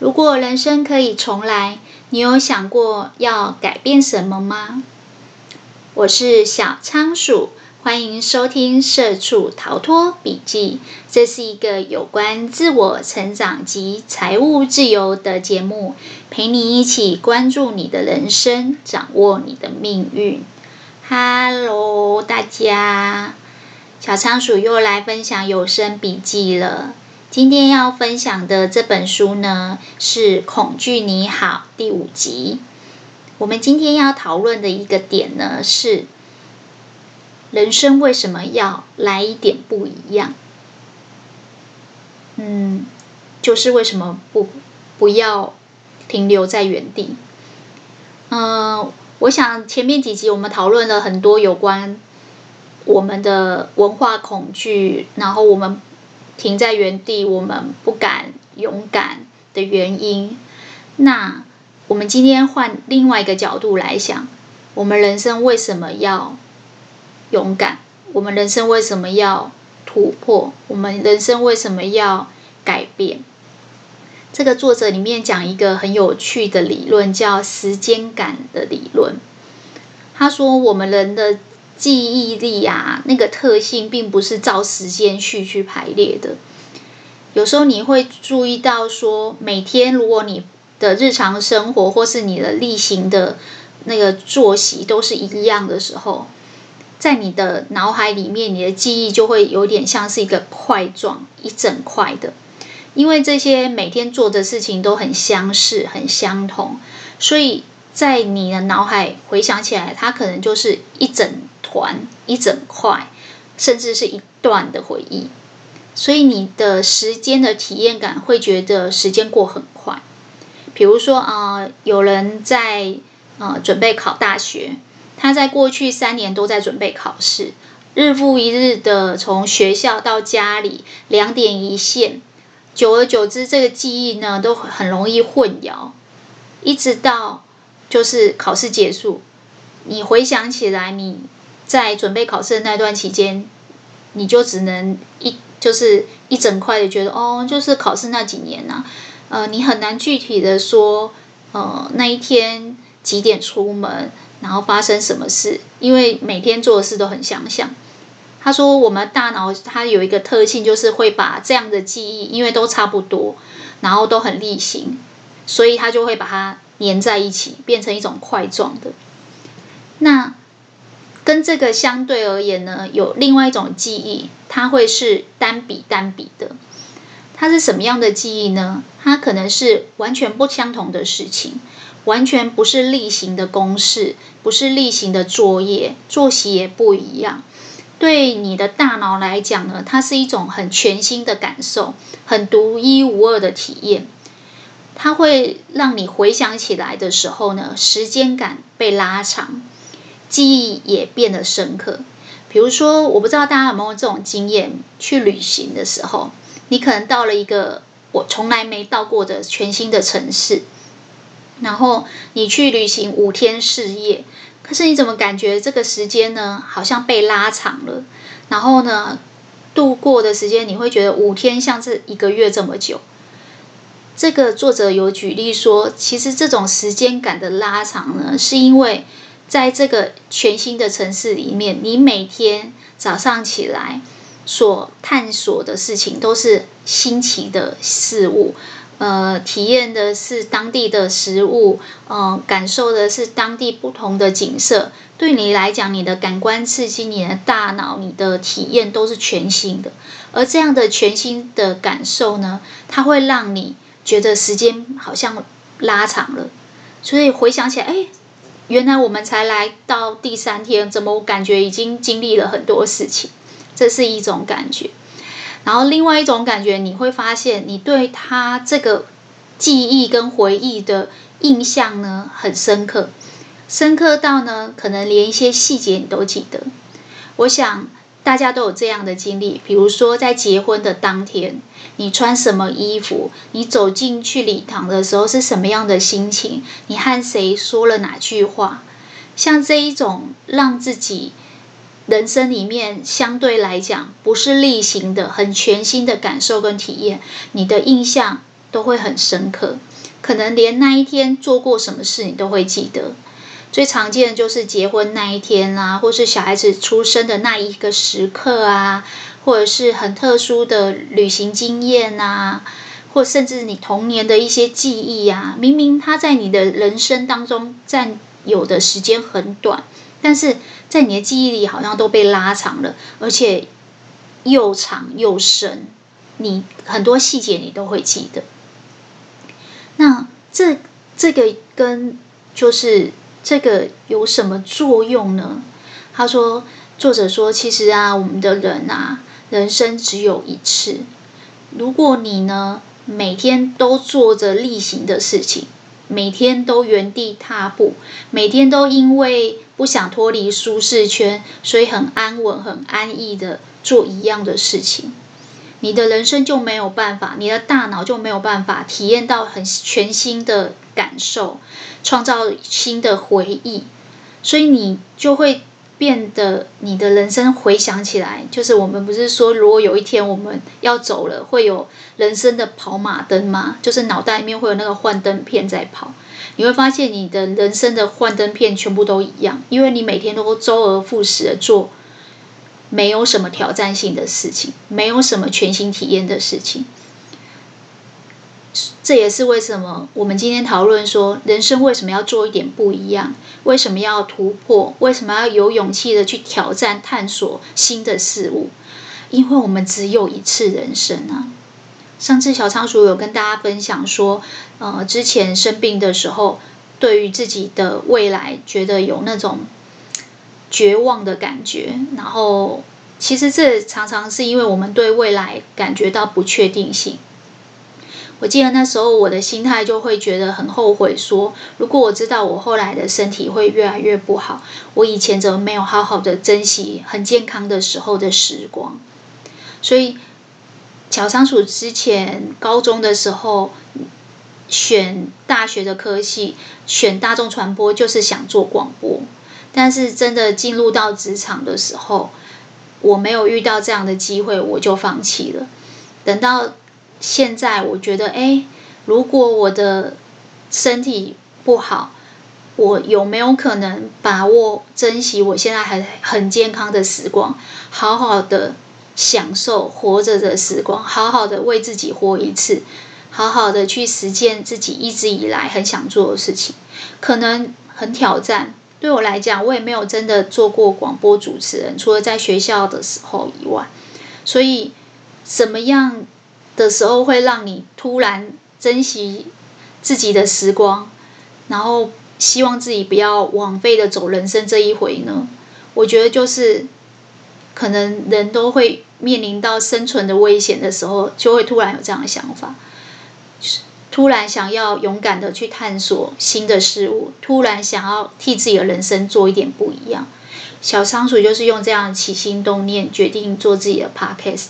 如果人生可以重来，你有想过要改变什么吗？我是小仓鼠，欢迎收听《社畜逃脱笔记》。这是一个有关自我成长及财务自由的节目，陪你一起关注你的人生，掌握你的命运。Hello，大家，小仓鼠又来分享有声笔记了。今天要分享的这本书呢，是《恐惧你好》第五集。我们今天要讨论的一个点呢，是人生为什么要来一点不一样？嗯，就是为什么不不要停留在原地？嗯，我想前面几集我们讨论了很多有关我们的文化恐惧，然后我们。停在原地，我们不敢勇敢的原因。那我们今天换另外一个角度来想，我们人生为什么要勇敢？我们人生为什么要突破？我们人生为什么要改变？这个作者里面讲一个很有趣的理论，叫时间感的理论。他说，我们人的记忆力啊，那个特性并不是照时间序去排列的。有时候你会注意到说，每天如果你的日常生活或是你的例行的那个作息都是一样的时候，在你的脑海里面，你的记忆就会有点像是一个块状，一整块的。因为这些每天做的事情都很相似、很相同，所以在你的脑海回想起来，它可能就是一整。团一整块，甚至是一段的回忆，所以你的时间的体验感会觉得时间过很快。比如说啊、有人在呃准备考大学，他在过去三年都在准备考试，日复一日的从学校到家里两点一线，久而久之，这个记忆呢都很容易混淆，一直到就是考试结束，你回想起来你。在准备考试的那段期间，你就只能一就是一整块的觉得哦，就是考试那几年呐、啊，呃，你很难具体的说，呃，那一天几点出门，然后发生什么事，因为每天做的事都很相像。他说，我们大脑它有一个特性，就是会把这样的记忆，因为都差不多，然后都很例行，所以它就会把它粘在一起，变成一种块状的。那。跟这个相对而言呢，有另外一种记忆，它会是单笔单笔的。它是什么样的记忆呢？它可能是完全不相同的事情，完全不是例行的公事，不是例行的作业，作息也不一样。对你的大脑来讲呢，它是一种很全新的感受，很独一无二的体验。它会让你回想起来的时候呢，时间感被拉长。记忆也变得深刻。比如说，我不知道大家有没有这种经验：去旅行的时候，你可能到了一个我从来没到过的全新的城市，然后你去旅行五天四夜，可是你怎么感觉这个时间呢，好像被拉长了？然后呢，度过的时间你会觉得五天像是一个月这么久。这个作者有举例说，其实这种时间感的拉长呢，是因为。在这个全新的城市里面，你每天早上起来所探索的事情都是新奇的事物，呃，体验的是当地的食物，呃，感受的是当地不同的景色。对你来讲，你的感官刺激、你的大脑、你的体验都是全新的。而这样的全新的感受呢，它会让你觉得时间好像拉长了。所以回想起来，哎。原来我们才来到第三天，怎么我感觉已经经历了很多事情？这是一种感觉。然后另外一种感觉，你会发现你对他这个记忆跟回忆的印象呢，很深刻，深刻到呢，可能连一些细节你都记得。我想。大家都有这样的经历，比如说在结婚的当天，你穿什么衣服？你走进去礼堂的时候是什么样的心情？你和谁说了哪句话？像这一种让自己人生里面相对来讲不是例行的、很全新的感受跟体验，你的印象都会很深刻，可能连那一天做过什么事你都会记得。最常见的就是结婚那一天啊，或是小孩子出生的那一个时刻啊，或者是很特殊的旅行经验啊，或甚至你童年的一些记忆啊。明明他在你的人生当中占有的时间很短，但是在你的记忆里好像都被拉长了，而且又长又深。你很多细节你都会记得。那这这个跟就是。这个有什么作用呢？他说，作者说，其实啊，我们的人啊，人生只有一次。如果你呢，每天都做着例行的事情，每天都原地踏步，每天都因为不想脱离舒适圈，所以很安稳、很安逸的做一样的事情，你的人生就没有办法，你的大脑就没有办法体验到很全新的感受。创造新的回忆，所以你就会变得你的人生回想起来，就是我们不是说，如果有一天我们要走了，会有人生的跑马灯吗？就是脑袋里面会有那个幻灯片在跑，你会发现你的人生的幻灯片全部都一样，因为你每天都周而复始的做没有什么挑战性的事情，没有什么全新体验的事情。这也是为什么我们今天讨论说，人生为什么要做一点不一样？为什么要突破？为什么要有勇气的去挑战、探索新的事物？因为我们只有一次人生啊！上次小仓鼠有跟大家分享说，呃，之前生病的时候，对于自己的未来觉得有那种绝望的感觉，然后其实这常常是因为我们对未来感觉到不确定性。我记得那时候我的心态就会觉得很后悔，说如果我知道我后来的身体会越来越不好，我以前怎么没有好好的珍惜很健康的时候的时光？所以，小仓鼠之前高中的时候选大学的科系，选大众传播就是想做广播，但是真的进入到职场的时候，我没有遇到这样的机会，我就放弃了。等到。现在我觉得，哎，如果我的身体不好，我有没有可能把握珍惜我现在还很健康的时光，好好的享受活着的时光，好好的为自己活一次，好好的去实践自己一直以来很想做的事情，可能很挑战。对我来讲，我也没有真的做过广播主持人，除了在学校的时候以外，所以什么样？的时候会让你突然珍惜自己的时光，然后希望自己不要枉费的走人生这一回呢？我觉得就是可能人都会面临到生存的危险的时候，就会突然有这样的想法，突然想要勇敢的去探索新的事物，突然想要替自己的人生做一点不一样。小仓鼠就是用这样起心动念，决定做自己的 podcast，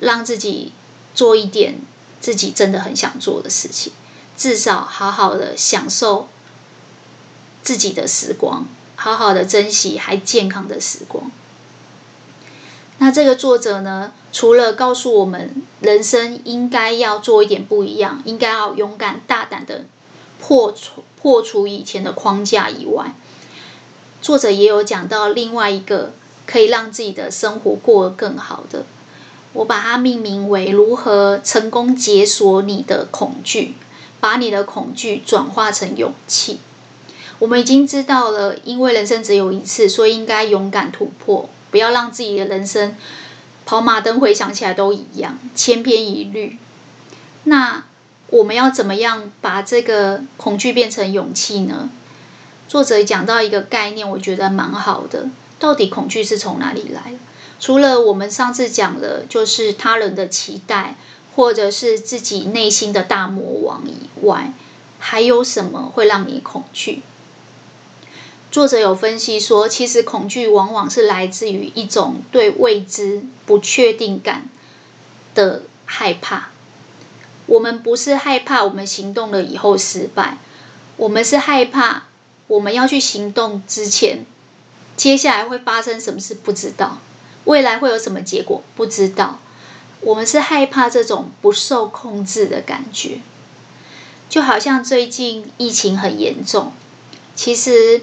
让自己。做一点自己真的很想做的事情，至少好好的享受自己的时光，好好的珍惜还健康的时光。那这个作者呢，除了告诉我们人生应该要做一点不一样，应该要勇敢大胆的破除破除以前的框架以外，作者也有讲到另外一个可以让自己的生活过得更好的。我把它命名为“如何成功解锁你的恐惧，把你的恐惧转化成勇气”。我们已经知道了，因为人生只有一次，所以应该勇敢突破，不要让自己的人生跑马灯回想起来都一样，千篇一律。那我们要怎么样把这个恐惧变成勇气呢？作者讲到一个概念，我觉得蛮好的。到底恐惧是从哪里来？除了我们上次讲的，就是他人的期待，或者是自己内心的大魔王以外，还有什么会让你恐惧？作者有分析说，其实恐惧往往是来自于一种对未知、不确定感的害怕。我们不是害怕我们行动了以后失败，我们是害怕我们要去行动之前，接下来会发生什么事不知道。未来会有什么结果？不知道。我们是害怕这种不受控制的感觉，就好像最近疫情很严重，其实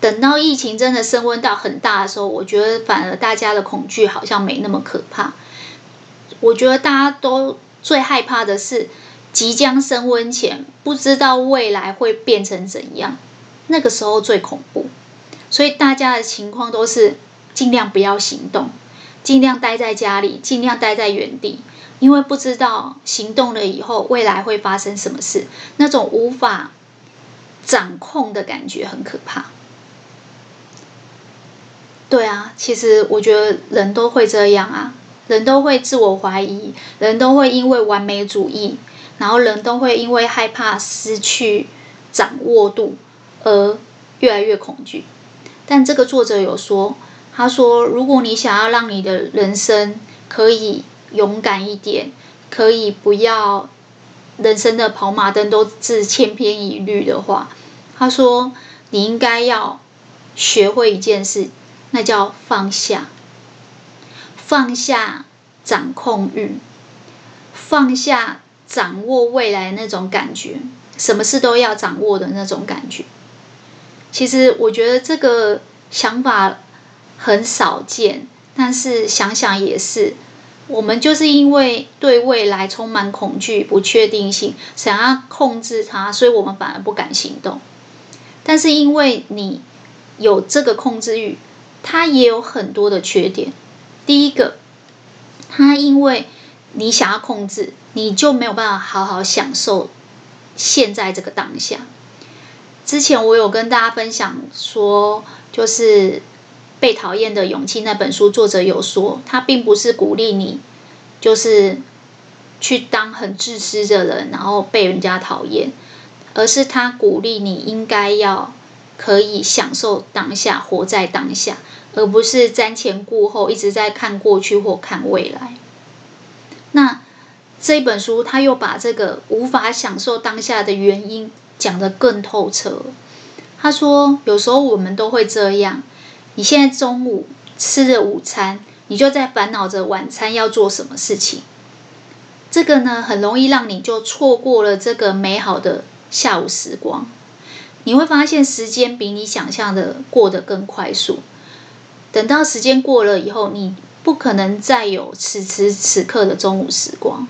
等到疫情真的升温到很大的时候，我觉得反而大家的恐惧好像没那么可怕。我觉得大家都最害怕的是即将升温前，不知道未来会变成怎样，那个时候最恐怖。所以大家的情况都是尽量不要行动。尽量待在家里，尽量待在原地，因为不知道行动了以后未来会发生什么事，那种无法掌控的感觉很可怕。对啊，其实我觉得人都会这样啊，人都会自我怀疑，人都会因为完美主义，然后人都会因为害怕失去掌握度而越来越恐惧。但这个作者有说。他说：“如果你想要让你的人生可以勇敢一点，可以不要人生的跑马灯都是千篇一律的话，他说你应该要学会一件事，那叫放下，放下掌控欲，放下掌握未来那种感觉，什么事都要掌握的那种感觉。其实我觉得这个想法。”很少见，但是想想也是，我们就是因为对未来充满恐惧、不确定性，想要控制它，所以我们反而不敢行动。但是因为你有这个控制欲，它也有很多的缺点。第一个，它因为你想要控制，你就没有办法好好享受现在这个当下。之前我有跟大家分享说，就是。被讨厌的勇气那本书作者有说，他并不是鼓励你，就是去当很自私的人，然后被人家讨厌，而是他鼓励你应该要可以享受当下，活在当下，而不是瞻前顾后，一直在看过去或看未来。那这本书他又把这个无法享受当下的原因讲得更透彻。他说，有时候我们都会这样。你现在中午吃着午餐，你就在烦恼着晚餐要做什么事情。这个呢，很容易让你就错过了这个美好的下午时光。你会发现时间比你想象的过得更快速。等到时间过了以后，你不可能再有此时此刻的中午时光。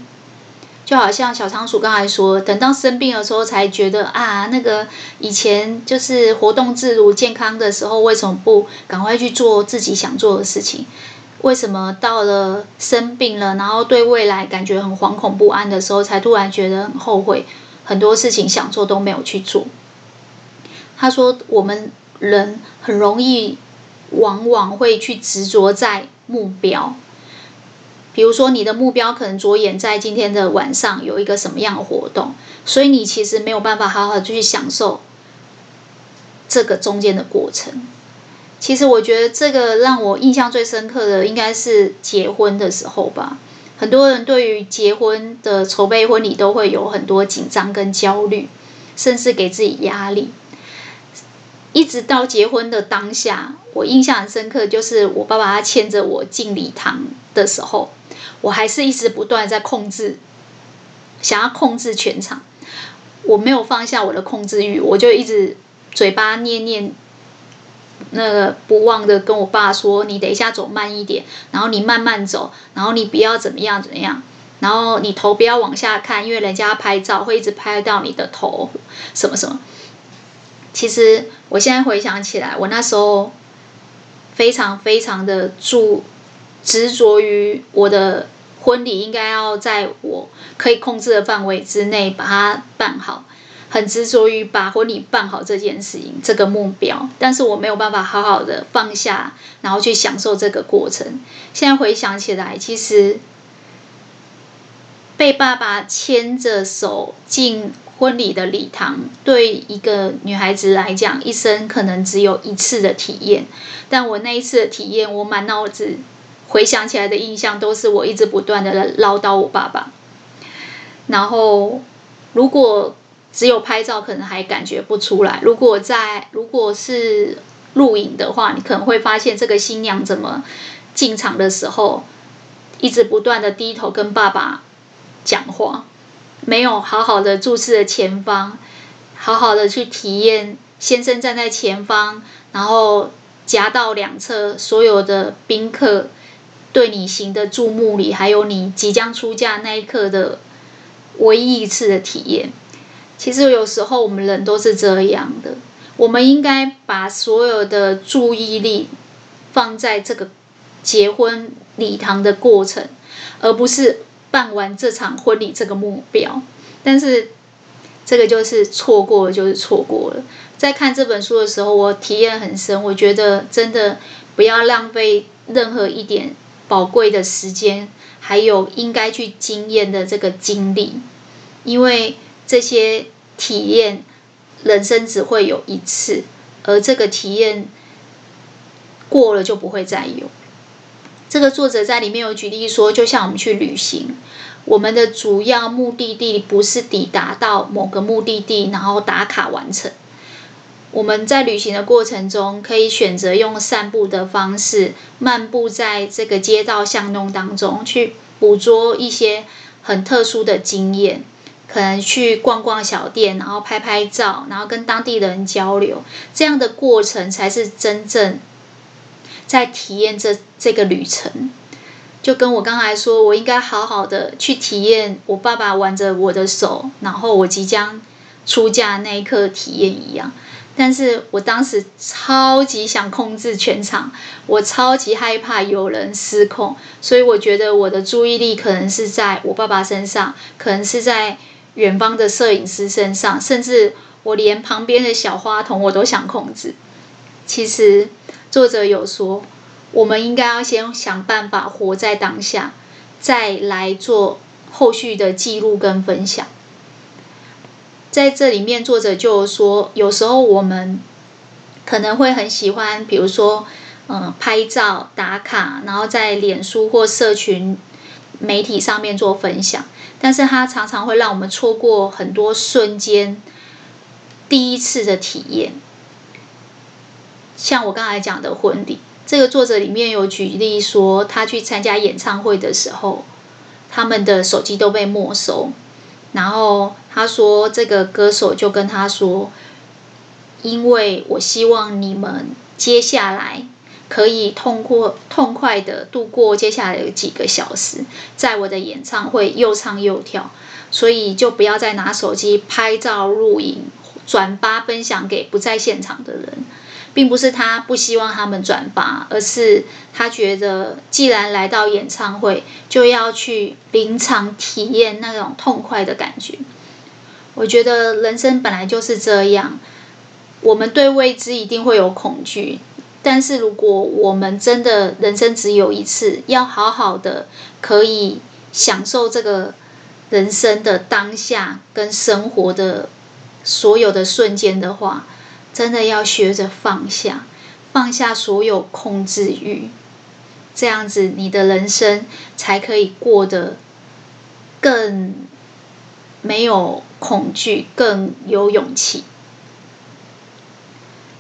就好像小仓鼠刚才说，等到生病的时候才觉得啊，那个以前就是活动自如、健康的时候，为什么不赶快去做自己想做的事情？为什么到了生病了，然后对未来感觉很惶恐不安的时候，才突然觉得很后悔，很多事情想做都没有去做？他说，我们人很容易，往往会去执着在目标。比如说，你的目标可能着眼在今天的晚上有一个什么样的活动，所以你其实没有办法好好的去享受这个中间的过程。其实我觉得这个让我印象最深刻的应该是结婚的时候吧。很多人对于结婚的筹备婚礼都会有很多紧张跟焦虑，甚至给自己压力。一直到结婚的当下，我印象很深刻，就是我爸爸他牵着我进礼堂的时候。我还是一直不断在控制，想要控制全场。我没有放下我的控制欲，我就一直嘴巴念念，那个不忘的跟我爸说：“你等一下走慢一点，然后你慢慢走，然后你不要怎么样怎么样，然后你头不要往下看，因为人家拍照会一直拍到你的头，什么什么。”其实我现在回想起来，我那时候非常非常的注。执着于我的婚礼应该要在我可以控制的范围之内把它办好，很执着于把婚礼办好这件事情这个目标，但是我没有办法好好的放下，然后去享受这个过程。现在回想起来，其实被爸爸牵着手进婚礼的礼堂，对一个女孩子来讲，一生可能只有一次的体验。但我那一次的体验，我满脑子。回想起来的印象都是我一直不断的唠叨我爸爸，然后如果只有拍照，可能还感觉不出来。如果在如果是录影的话，你可能会发现这个新娘怎么进场的时候，一直不断的低头跟爸爸讲话，没有好好的注视着前方，好好的去体验先生站在前方，然后夹道两侧所有的宾客对你行的注目礼，还有你即将出嫁那一刻的唯一一次的体验。其实有时候我们人都是这样的，我们应该把所有的注意力放在这个结婚礼堂的过程，而不是办完这场婚礼这个目标。但是这个就是错过了，就是错过了。在看这本书的时候，我体验很深。我觉得真的不要浪费任何一点宝贵的时间，还有应该去经验的这个经历，因为这些体验人生只会有一次，而这个体验过了就不会再有。这个作者在里面有举例说，就像我们去旅行，我们的主要目的地不是抵达到某个目的地，然后打卡完成。我们在旅行的过程中，可以选择用散步的方式，漫步在这个街道巷弄当中，去捕捉一些很特殊的经验。可能去逛逛小店，然后拍拍照，然后跟当地人交流，这样的过程才是真正。在体验这这个旅程，就跟我刚才说，我应该好好的去体验我爸爸挽着我的手，然后我即将出嫁那一刻体验一样。但是我当时超级想控制全场，我超级害怕有人失控，所以我觉得我的注意力可能是在我爸爸身上，可能是在远方的摄影师身上，甚至我连旁边的小花童我都想控制。其实。作者有说，我们应该要先想办法活在当下，再来做后续的记录跟分享。在这里面，作者就说，有时候我们可能会很喜欢，比如说，嗯，拍照打卡，然后在脸书或社群媒体上面做分享，但是它常常会让我们错过很多瞬间，第一次的体验。像我刚才讲的婚礼，这个作者里面有举例说，他去参加演唱会的时候，他们的手机都被没收。然后他说，这个歌手就跟他说：“因为我希望你们接下来可以通过痛快的度过接下来的几个小时，在我的演唱会又唱又跳，所以就不要再拿手机拍照、录影、转发、分享给不在现场的人。”并不是他不希望他们转发，而是他觉得既然来到演唱会，就要去临场体验那种痛快的感觉。我觉得人生本来就是这样，我们对未知一定会有恐惧，但是如果我们真的人生只有一次，要好好的可以享受这个人生的当下跟生活的所有的瞬间的话。真的要学着放下，放下所有控制欲，这样子你的人生才可以过得更没有恐惧，更有勇气。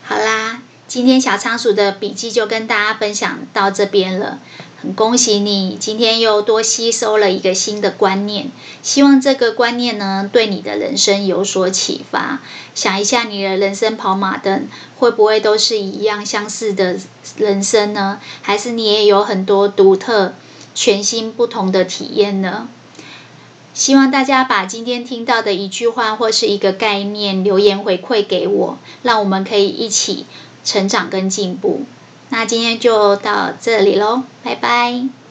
好啦，今天小仓鼠的笔记就跟大家分享到这边了。很恭喜你，今天又多吸收了一个新的观念。希望这个观念呢，对你的人生有所启发。想一下，你的人生跑马灯会不会都是一样相似的人生呢？还是你也有很多独特、全新、不同的体验呢？希望大家把今天听到的一句话或是一个概念留言回馈给我，让我们可以一起成长跟进步。那今天就到这里喽，拜拜。